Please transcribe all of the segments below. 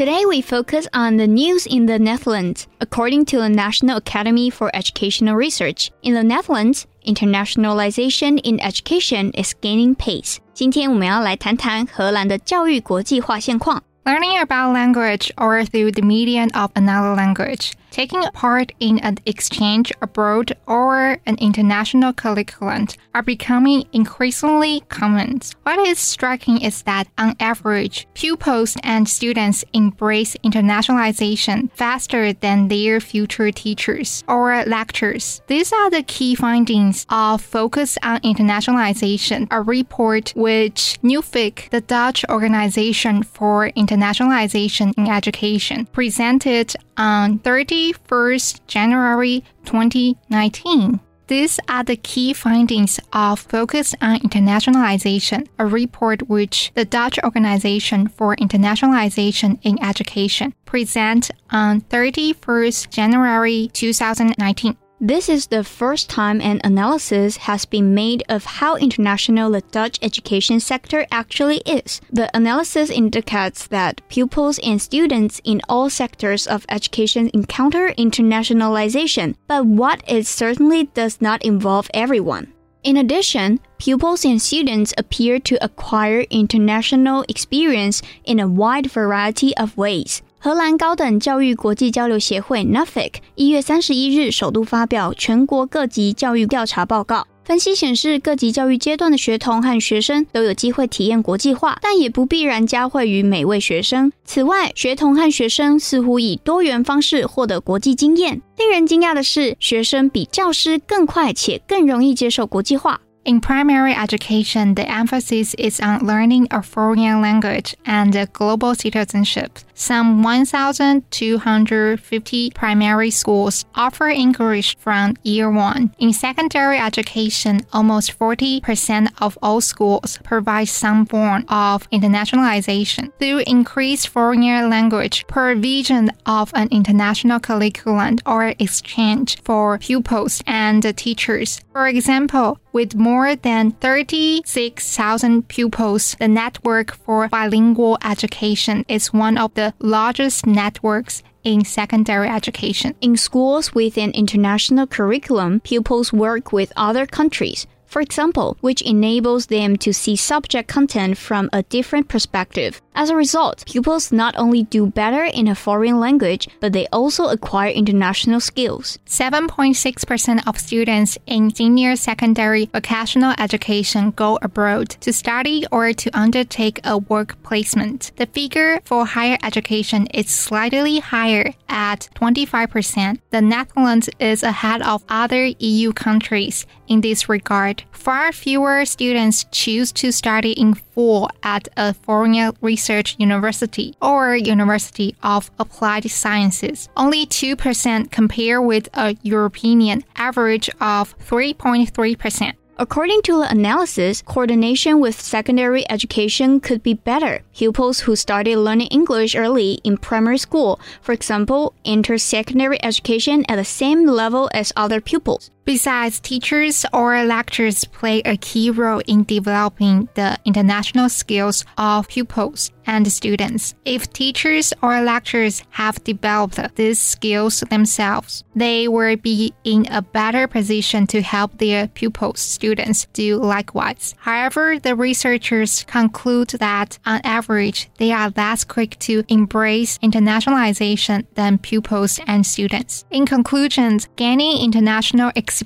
Today we focus on the news in the Netherlands. According to the National Academy for Educational Research, in the Netherlands, internationalization in education is gaining pace. 今天我们要来谈谈荷兰的教育国际化现况。 Learning about language or through the medium of another language, taking part in an exchange abroad or an international curriculum are becoming increasingly common. What is striking is that, on average, pupils and students embrace internationalization faster than their future teachers or lecturers. These are the key findings of Focus on Internationalization, a report which Nuffic, the Dutch Organization for Internationalization in Education, presented on 31st January 2019. These are the key findings of Focus on Internationalization, a report which the Dutch Organization for Internationalization in Education present on 31st January 2019. This is the first time an analysis has been made of how international the Dutch education sector actually is. The analysis indicates that pupils and students in all sectors of education encounter internationalization, but what it certainly does not involve everyone. In addition, pupils and students appear to acquire international experience in a wide variety of ways. 荷兰高等教育国际交流协会 （NUFIC） 一月三十一日首度发表全国各级教育调查报告。分析显示，各级教育阶段的学童和学生都有机会体验国际化，但也不必然加惠于每位学生。此外，学童和学生似乎以多元方式获得国际经验。令人惊讶的是，学生比教师更快且更容易接受国际化。In primary education, the emphasis is on learning a foreign language and global citizenship. Some 1,250 primary schools offer English from year one. In secondary education, almost 40% of all schools provide some form of internationalization. Through increased foreign language provision of an international curriculum or exchange for pupils and teachers. For example, with more than 36,000 pupils, the Network for Bilingual Education is one of the largest networks in secondary education. In schools with an international curriculum, pupils work with other countries. For example, which enables them to see subject content from a different perspective. As a result, pupils not only do better in a foreign language, but they also acquire international skills. 7.6% of students in senior secondary vocational education go abroad to study or to undertake a work placement. The figure for higher education is slightly higher at 25%. The Netherlands is ahead of other EU countries in this regard. Far fewer students choose to study in full at a foreign research university or University of Applied Sciences. Only 2% compare with a European average of 3.3%. According to the analysis, coordination with secondary education could be better. Pupils who started learning English early in primary school, for example, enter secondary education at the same level as other pupils. Besides, teachers or lecturers play a key role in developing the international skills of pupils and students. If teachers or lecturers have developed these skills themselves, they will be in a better position to help their pupils, students do likewise. However, the researchers conclude that on average, they are less quick to embrace internationalization than pupils and students. In conclusion, gaining international experience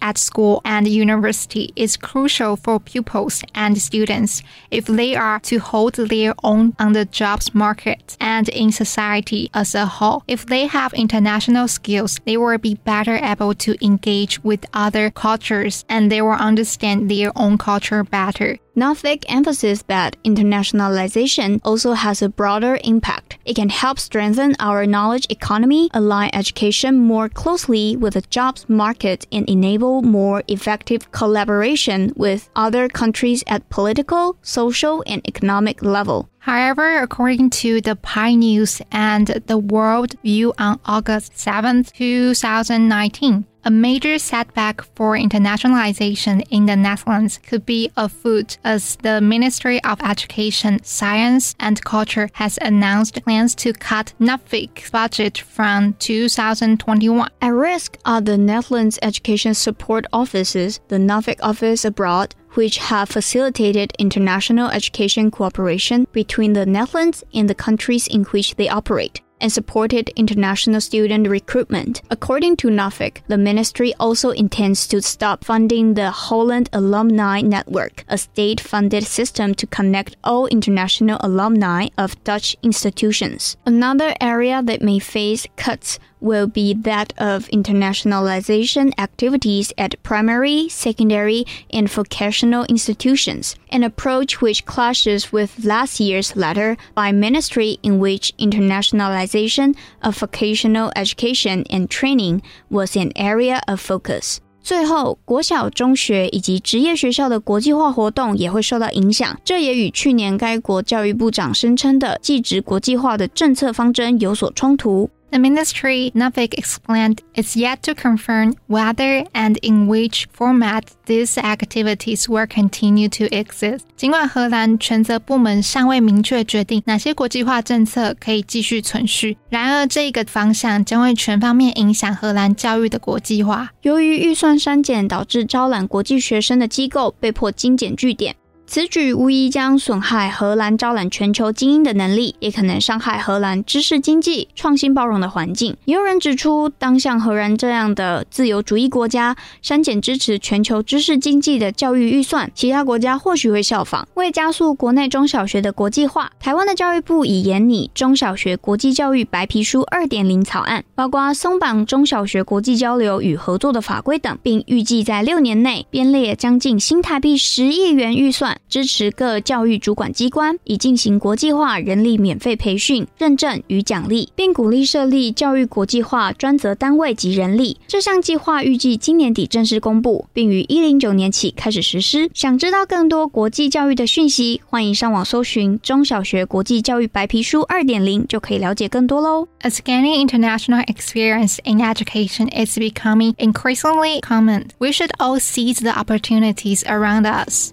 at school and university is crucial for pupils and students if they are to hold their own on the jobs market and in society as a whole. If they have international skills, they will be better able to engage with other cultures and they will understand their own culture better. Nuffic emphasizes that internationalization also has a broader impact. It can help strengthen our knowledge economy, align education more closely with the jobs market, and enable more effective collaboration with other countries at political, social, and economic level. However, according to the PIE News and the World View on August 7, 2019, a major setback for internationalization in the Netherlands could be afoot as the Ministry of Education, Science and Culture has announced plans to cut Nuffic's budget from 2021. At risk are the Netherlands Education Support Offices, the Nuffic office abroad, which have facilitated international education cooperation between the Netherlands and the countries in which they operate and supported international student recruitment. According to Nuffic, the ministry also intends to stop funding the Holland Alumni Network, a state funded system to connect all international alumni of Dutch institutions. Another area that may face cuts will be that of internationalization activities at primary, secondary, and vocational institutions, an approach which clashes with last year's letter by ministry in which internationalization of vocational education and training was an area of focus. 最后，国小、中学以及职业学校的国际化活动也会受到影响，这也与去年该国教育部长声称的继职国际化的政策方针有所冲突。 The ministry, Navik explained, it's yet to confirm whether and in which format these activities will continue to exist. 尽管荷兰权责部门尚未明确决定哪些国际化政策可以继续存续，然而这个方向将会全方面影响荷兰教育的国际化。由于预算删减，导致招揽国际学生的机构被迫精简据点。此举无疑将损害荷兰招揽全球精英的能力，也可能伤害荷兰知识经济、创新包容的环境。也有人指出，当像荷兰这样的自由主义国家删减支持全球知识经济的教育预算，其他国家或许会效仿。为加速国内中小学的国际化，台湾的教育部已研拟中小学国际教育白皮书二点零草案，包括松绑中小学国际交流与合作的法规等，并预计在六年内编列将近新台币十亿元预算。支持各教育主管机关以进行国际化人力免费培训、认证与奖励，并鼓励设立教育国际化专责单位及人力。这项计划预计今年底正式公布，并于一零九年起开始实施。想知道更多国际教育的讯息，欢迎上网搜寻《中小学国际教育白皮书二点零》，就可以了解更多喽。A scanning international experience in education is becoming increasingly common, we should all seize the opportunities around us.